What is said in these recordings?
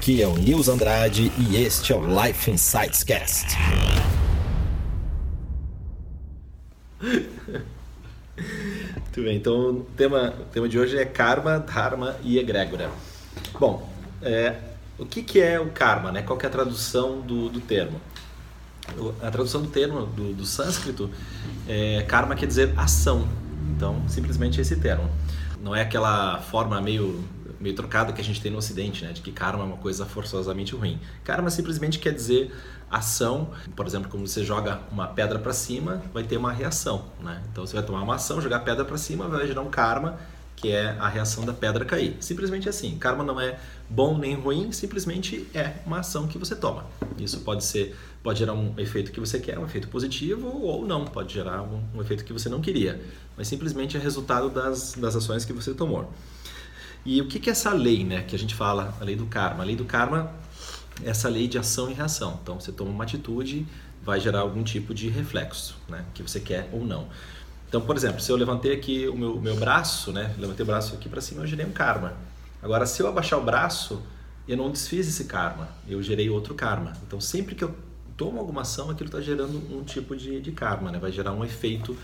Aqui é o Nils Andrade e este é o Life Insights Cast. Muito bem, então o tema, o tema de hoje é karma, dharma e egrégora. Bom, é, o que, que é o karma? Né? Qual é a tradução do, do termo? A tradução do termo do, do sânscrito, é, karma quer dizer ação. Então, simplesmente esse termo. Não é aquela forma meio meio trocada que a gente tem no Ocidente, né? De que karma é uma coisa forçosamente ruim. Karma simplesmente quer dizer ação. Por exemplo, quando você joga uma pedra para cima, vai ter uma reação, né? Então você vai tomar uma ação, jogar a pedra para cima, vai gerar um karma, que é a reação da pedra cair. Simplesmente assim. Karma não é bom nem ruim, simplesmente é uma ação que você toma. Isso pode ser pode gerar um efeito que você quer, um efeito positivo, ou não, pode gerar um, um efeito que você não queria. Mas simplesmente é resultado das, das ações que você tomou. E o que é essa lei, né, que a gente fala, a lei do karma? A lei do karma é essa lei de ação e reação. Então, você toma uma atitude, vai gerar algum tipo de reflexo, né, que você quer ou não. Então, por exemplo, se eu levantei aqui o meu, meu braço, né, levantei o braço aqui para cima, eu gerei um karma. Agora, se eu abaixar o braço, eu não desfiz esse karma, eu gerei outro karma. Então, sempre que eu tomo alguma ação, aquilo está gerando um tipo de, de karma, né? vai gerar um efeito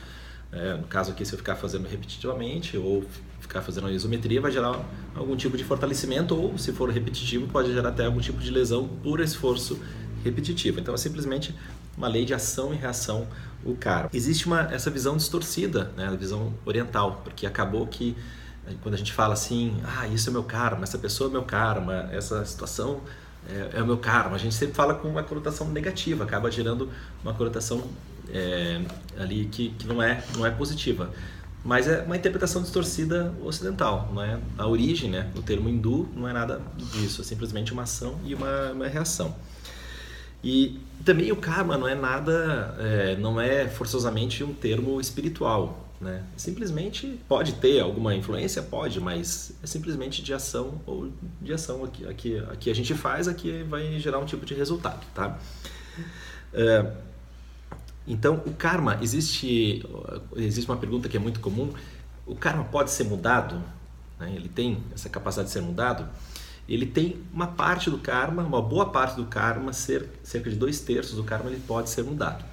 é, no caso aqui, se eu ficar fazendo repetitivamente ou ficar fazendo isometria, vai gerar algum tipo de fortalecimento ou, se for repetitivo, pode gerar até algum tipo de lesão por esforço repetitivo. Então, é simplesmente uma lei de ação e reação o karma. Existe uma, essa visão distorcida, né, a visão oriental, porque acabou que eh, quando a gente fala assim, ah, isso é meu karma, essa pessoa é meu karma, essa situação é, é o meu karma, a gente sempre fala com uma conotação negativa, acaba gerando uma conotação é, ali que, que não, é, não é positiva. Mas é uma interpretação distorcida ocidental, não é? A origem, né, o termo hindu não é nada disso, é simplesmente uma ação e uma, uma reação. E também o karma não é nada, é, não é forçosamente um termo espiritual, né? Simplesmente pode ter alguma influência, pode, mas é simplesmente de ação ou de ação aqui, aqui, aqui a gente faz, aqui vai gerar um tipo de resultado, tá? É, então, o karma, existe, existe uma pergunta que é muito comum: o karma pode ser mudado? Né? Ele tem essa capacidade de ser mudado? Ele tem uma parte do karma, uma boa parte do karma, cerca de dois terços do karma, ele pode ser mudado.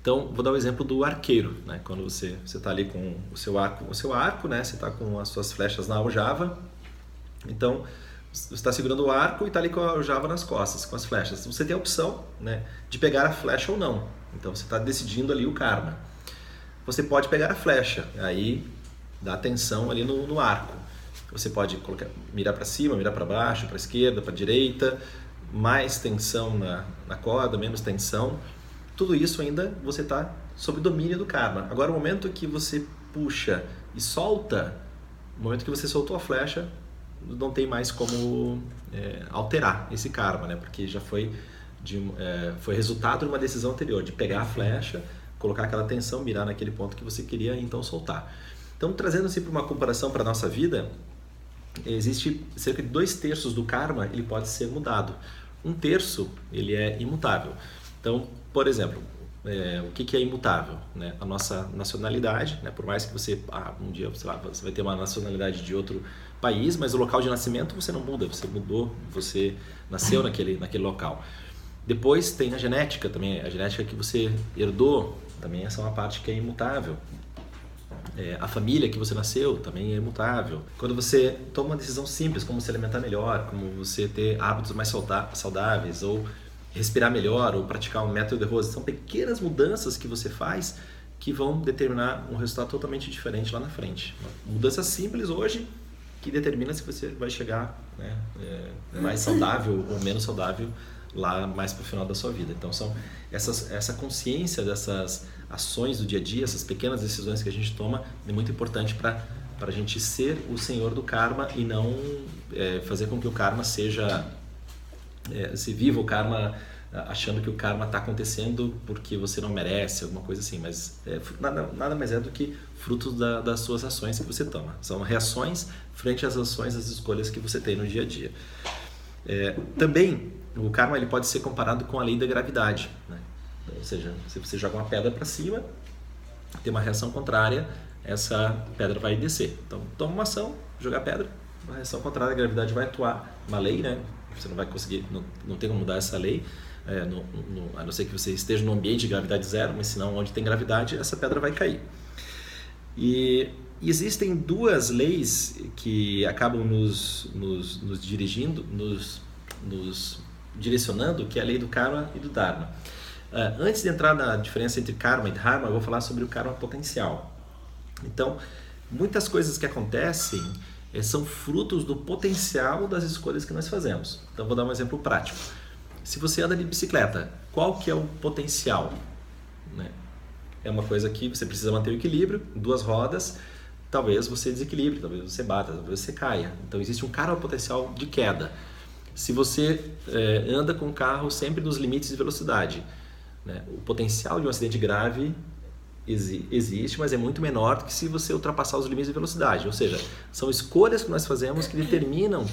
Então, vou dar o um exemplo do arqueiro, né? Quando você você está ali com o seu arco, o seu arco, né? Você está com as suas flechas na aljava. Então, você está segurando o arco e está ali com a aljava nas costas, com as flechas. Você tem a opção, né, de pegar a flecha ou não. Então você está decidindo ali o karma. Você pode pegar a flecha, aí dá atenção ali no, no arco. Você pode colocar, mirar para cima, mirar para baixo, para esquerda, para direita, mais tensão na, na corda, menos tensão. Tudo isso ainda você está sob domínio do karma. Agora, o momento que você puxa e solta, o momento que você soltou a flecha, não tem mais como é, alterar esse karma, né? Porque já foi de, é, foi resultado de uma decisão anterior, de pegar a flecha, colocar aquela tensão, mirar naquele ponto que você queria e então soltar. Então, trazendo assim para uma comparação para a nossa vida, existe cerca de dois terços do karma, ele pode ser mudado. Um terço, ele é imutável. Então, por exemplo, é, o que, que, é imutável? Né? A nossa nacionalidade, né? por mais que você, ah, um dia, sei lá, você vai ter uma nacionalidade de outro país, mas o local de nascimento você não muda, você mudou, você nasceu naquele, naquele local. Depois tem a genética também, a genética que você herdou, também essa é uma parte que é imutável. É, a família que você nasceu também é imutável. Quando você toma uma decisão simples, como se alimentar melhor, como você ter hábitos mais saudáveis, ou respirar melhor, ou praticar um método de rose, são pequenas mudanças que você faz que vão determinar um resultado totalmente diferente lá na frente. Mudanças simples hoje que determina se você vai chegar né, é, mais saudável ou menos saudável lá mais para o final da sua vida. Então são essas, essa consciência dessas ações do dia a dia, essas pequenas decisões que a gente toma é muito importante para para a gente ser o senhor do karma e não é, fazer com que o karma seja é, se viva o karma achando que o karma está acontecendo porque você não merece, alguma coisa assim, mas é, nada, nada mais é do que fruto da, das suas ações que você toma. São reações frente às ações, às escolhas que você tem no dia a dia. É, também o karma ele pode ser comparado com a lei da gravidade, né? ou seja, se você joga uma pedra para cima, tem uma reação contrária, essa pedra vai descer. Então, toma uma ação, jogar pedra, uma reação contrária, a gravidade vai atuar, uma lei, né? você não vai conseguir, não, não tem como mudar essa lei, é, no, no, a não ser que você esteja num ambiente de gravidade zero, mas senão onde tem gravidade, essa pedra vai cair. E existem duas leis que acabam nos, nos, nos dirigindo, nos, nos, direcionando, que é a lei do karma e do dharma. Uh, antes de entrar na diferença entre karma e dharma, eu vou falar sobre o karma potencial. Então, muitas coisas que acontecem eh, são frutos do potencial das escolhas que nós fazemos. Então, vou dar um exemplo prático. Se você anda de bicicleta, qual que é o potencial? Né? É uma coisa que você precisa manter o equilíbrio, duas rodas, talvez você desequilibre, talvez você bata, talvez você caia. Então existe um cara potencial de queda. Se você é, anda com o carro sempre nos limites de velocidade, né? o potencial de um acidente grave exi existe, mas é muito menor do que se você ultrapassar os limites de velocidade. Ou seja, são escolhas que nós fazemos que determinam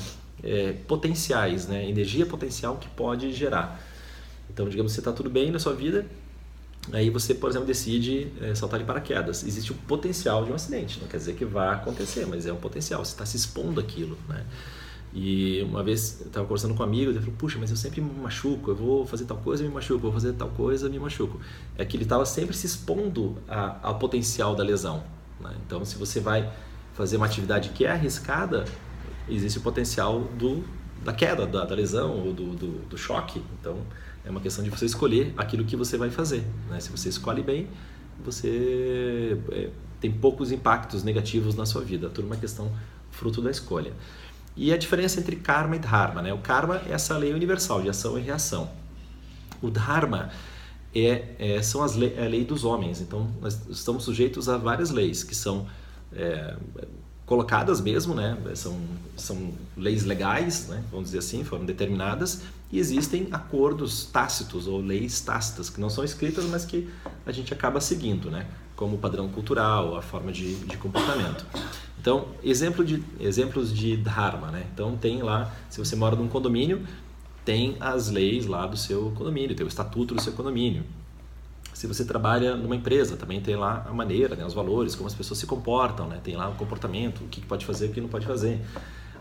é, potenciais, né? energia potencial que pode gerar. Então, digamos que você está tudo bem na sua vida, aí você, por exemplo, decide é, saltar de paraquedas. Existe o potencial de um acidente, não quer dizer que vai acontecer, mas é um potencial, você está se expondo aquilo. Né? E uma vez eu estava conversando com um amigo, ele falou: Puxa, mas eu sempre me machuco, eu vou fazer tal coisa, me machuco, vou fazer tal coisa, me machuco. É que ele estava sempre se expondo ao potencial da lesão. Né? Então, se você vai fazer uma atividade que é arriscada, existe o potencial do, da queda, da, da lesão ou do, do, do, choque. Então, é uma questão de você escolher aquilo que você vai fazer. Né? Se você escolhe bem, você é, tem poucos impactos negativos na sua vida. Tudo uma questão fruto da escolha. E a diferença entre karma e dharma, né? O karma é essa lei universal de ação e reação. O dharma é, é são as le é a lei dos homens. Então, nós estamos sujeitos a várias leis que são é, colocadas mesmo, né? São, são leis legais, né? vamos dizer assim, foram determinadas e existem acordos tácitos ou leis tácitas que não são escritas, mas que a gente acaba seguindo, né? Como o padrão cultural, a forma de, de comportamento. Então, exemplo de, exemplos de dharma, né? Então tem lá, se você mora num condomínio, tem as leis lá do seu condomínio, tem o estatuto do seu condomínio. Se você trabalha numa empresa, também tem lá a maneira, né, os valores, como as pessoas se comportam, né, tem lá o comportamento, o que pode fazer, o que não pode fazer.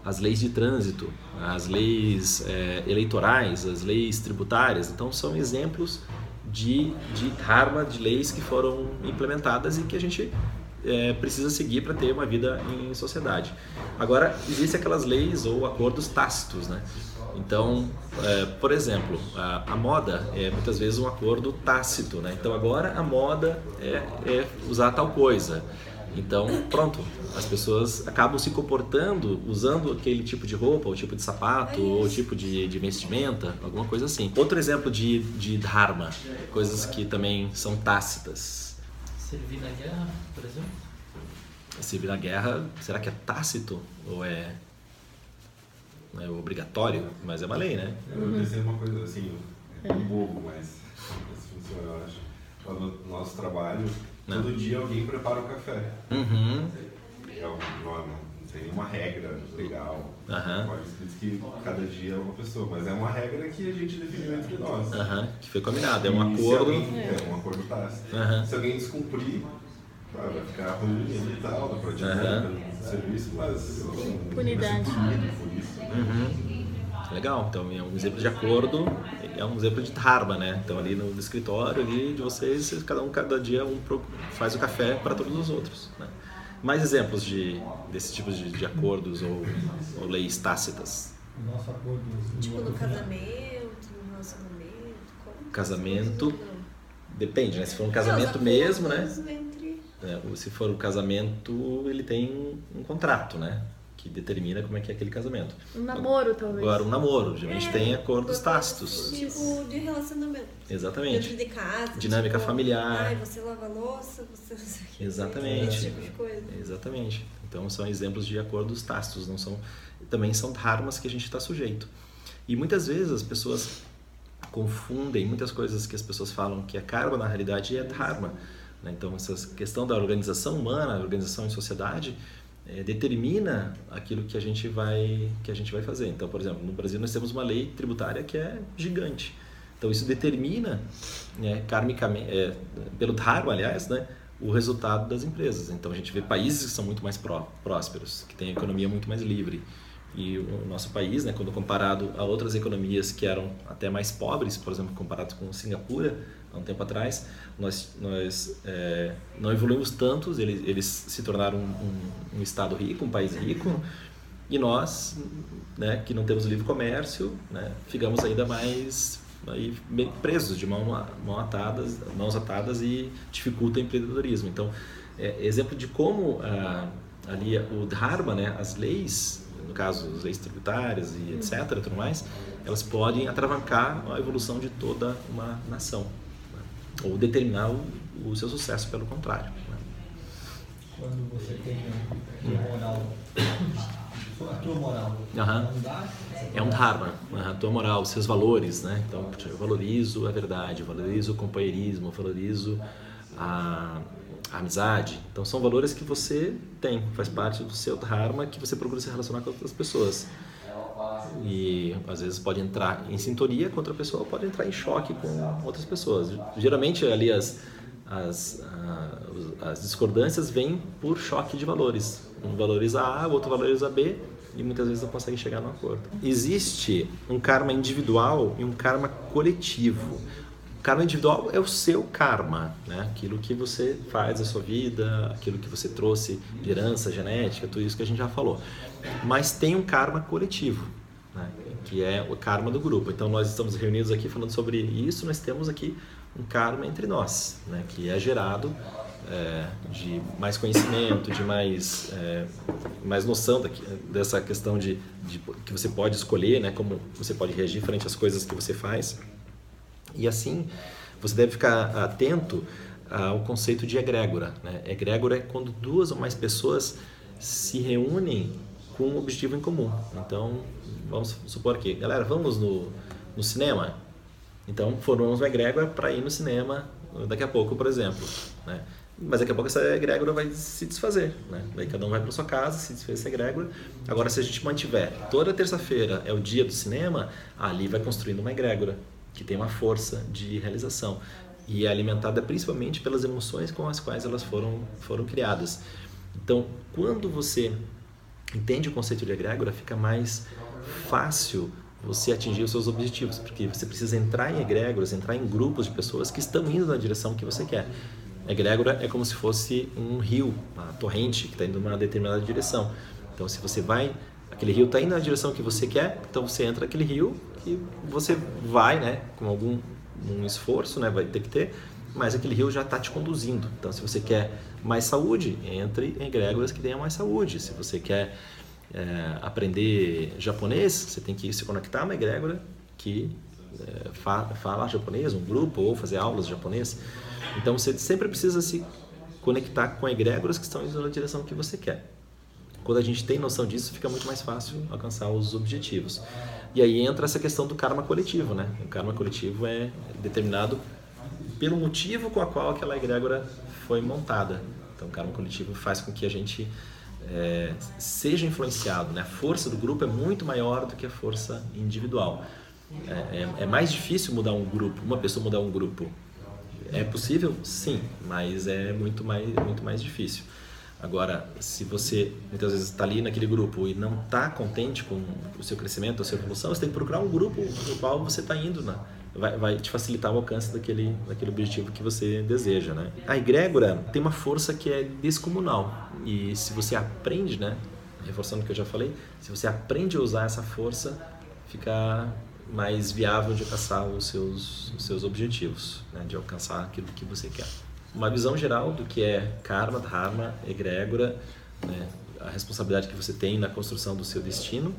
As leis de trânsito, as leis é, eleitorais, as leis tributárias. Então, são exemplos de, de dharma, de leis que foram implementadas e que a gente é, precisa seguir para ter uma vida em sociedade. Agora, existem aquelas leis ou acordos tácitos, né? Então, é, por exemplo, a, a, moda é muitas vezes um acordo tácito, né? Então agora a moda é, é usar tal coisa. Então, pronto, as pessoas acabam se comportando usando aquele tipo de roupa, ou tipo de sapato, ou tipo de, de vestimenta, alguma coisa assim. Outro exemplo de, de dharma, coisas que também são tácitas. Servir na guerra, por exemplo? Servir na guerra, será que é tácito ou é é obrigatório, mas é uma lei, né? Eu pensei uma coisa assim, é um bobo, mas assim funciona, eu acho. No nosso trabalho, não. todo dia alguém prepara o café. Uhum. É uma, não, não tem nenhuma regra legal. Uhum. Pode ser que cada dia é uma pessoa, mas é uma regra que a gente definiu entre nós. Uhum. Que foi combinado, é um e acordo. Alguém, é. é um acordo tácito. Uhum. Se alguém descumprir, vai ficar ruim e tal, dá pra te uhum. serviço, mas. Punidade. Uhum. Legal, então é um exemplo de acordo, é um exemplo de dharma, né? Então ali no escritório ali de vocês, cada um cada dia um faz o café para todos os outros, né? Mais exemplos de desse tipo de, de acordos ou, ou, leis tácitas? Nosso acordo. Tipo no casamento, no relacionamento. Como casamento. Depende, né? Se for um casamento mesmo, né? É, se for um casamento, ele tem um contrato, né? Que determina como é que é aquele casamento. Um namoro, talvez. Agora, um namoro. Geralmente é, tem acordos tácitos. Tipo de relacionamento. Exatamente. Dentro de casa. Dinâmica tipo, familiar. Ai, você lava a louça, você não sei o que. Exatamente. Esse tipo de coisa. Exatamente. Então, são exemplos de acordos tácitos. Não são, também são dharmas que a gente está sujeito. E muitas vezes as pessoas confundem muitas coisas que as pessoas falam que é karma, na realidade é dharma. Né? Então, essa questão da organização humana, organização em sociedade, é, determina aquilo que a gente vai que a gente vai fazer. Então, por exemplo, no Brasil nós temos uma lei tributária que é gigante. Então isso determina, né, karmicamente, é, pelo Dharma, aliás, né, o resultado das empresas. Então a gente vê países que são muito mais pró prósperos, que têm economia muito mais livre. E o nosso país, né, quando comparado a outras economias que eram até mais pobres, por exemplo, comparado com Singapura, há um tempo atrás, nós, nós é, não evoluímos tantos, eles, eles se tornaram um, um, um, estado rico, um país rico, e nós, né, que não temos livre comércio, né, ficamos ainda mais aí, presos de mão, mão atadas, mãos atadas e dificulta o empreendedorismo. Então, é, exemplo de como ah, ali o Dharma, né, as leis, no caso as leis tributárias e etc, tudo mais, elas podem atravancar a evolução de toda uma nação? Ou determinar o, o, seu sucesso pelo contrário. Né? Quando você tem uma moral, a tua moral, uhum. é um dharma, a tua moral, os seus valores, né? Então eu valorizo a verdade, eu valorizo o companheirismo, eu valorizo a a amizade. Então são valores que você tem, faz parte do seu dharma que você procura se relacionar com outras pessoas. E às vezes pode entrar em sintonia com outra pessoa, pode entrar em choque com outras pessoas. Geralmente ali as as, as discordâncias vêm por choque de valores. Um valoriza A, o outro valoriza B e muitas vezes não consegue chegar no acordo. Existe um karma individual e um karma coletivo karma individual é o seu karma, né? Aquilo que você faz na sua vida, aquilo que você trouxe de herança, genética, tudo isso que a gente já falou. Mas tem um karma coletivo? Que é o karma do grupo. Então nós estamos reunidos aqui falando sobre isso, nós temos aqui um karma entre nós, né? Que é gerado é, de mais conhecimento, de mais, é, mais noção daqui, dessa questão de, de, que você pode escolher, né? Como você pode reagir frente às coisas que você faz. E assim, você deve ficar atento ao conceito de egrégora. Né? Egrégora é quando duas ou mais pessoas se reúnem com um objetivo em comum. Então, vamos supor aqui, galera, vamos no, no cinema? Então, formamos uma egrégora para ir no cinema daqui a pouco, por exemplo. Né? Mas daqui a pouco essa egrégora vai se desfazer. Né? Daí cada um vai para sua casa, se desfez essa egrégora. Agora, se a gente mantiver toda terça-feira é o dia do cinema, ali vai construindo uma egrégora que tem uma força de realização e é alimentada principalmente pelas emoções com as quais elas foram foram criadas. Então, quando você entende o conceito de egrégora, fica mais fácil você atingir os seus objetivos, porque você precisa entrar em egrégoras, entrar em grupos de pessoas que estão indo na direção que você quer. Egrégora é como se fosse um rio, uma torrente que está indo numa determinada direção. Então, se você vai, aquele rio está indo na direção que você quer, então você entra naquele rio que você vai, né, com algum um esforço, né, vai ter que ter, mas aquele rio já está te conduzindo. Então, se você quer mais saúde, entre em egrégoras que tenham mais saúde. Se você quer é, aprender japonês, você tem que se conectar a uma egrégora que é, fa fala japonês, um grupo, ou fazer aulas de japonês. Então, você sempre precisa se conectar com egrégoras que estão indo na direção que você quer. Quando a gente tem noção disso, fica muito mais fácil alcançar os objetivos. E aí entra essa questão do karma coletivo, né? O karma coletivo é determinado pelo motivo com a qual aquela egrégora foi montada. Então, o karma coletivo faz com que a gente é, seja influenciado, né? A força do grupo é muito maior do que a força individual. É, é, é mais difícil mudar um grupo, uma pessoa mudar um grupo. É possível? Sim, mas é muito mais, muito mais difícil. Agora, se você muitas vezes está ali naquele grupo e não está contente com o seu crescimento, a sua evolução, você tem que procurar um grupo no qual você está indo, né? Vai, vai te facilitar o alcance daquele, daquele objetivo que você deseja, né? A egrégora tem uma força que é descomunal e se você aprende, né? Reforçando o que eu já falei, se você aprende a usar essa força, fica mais viável de alcançar os seus, os seus objetivos, né? de alcançar aquilo que você quer uma visão geral do que é karma, dharma, egrégora, né? a responsabilidade que você tem na construção do seu destino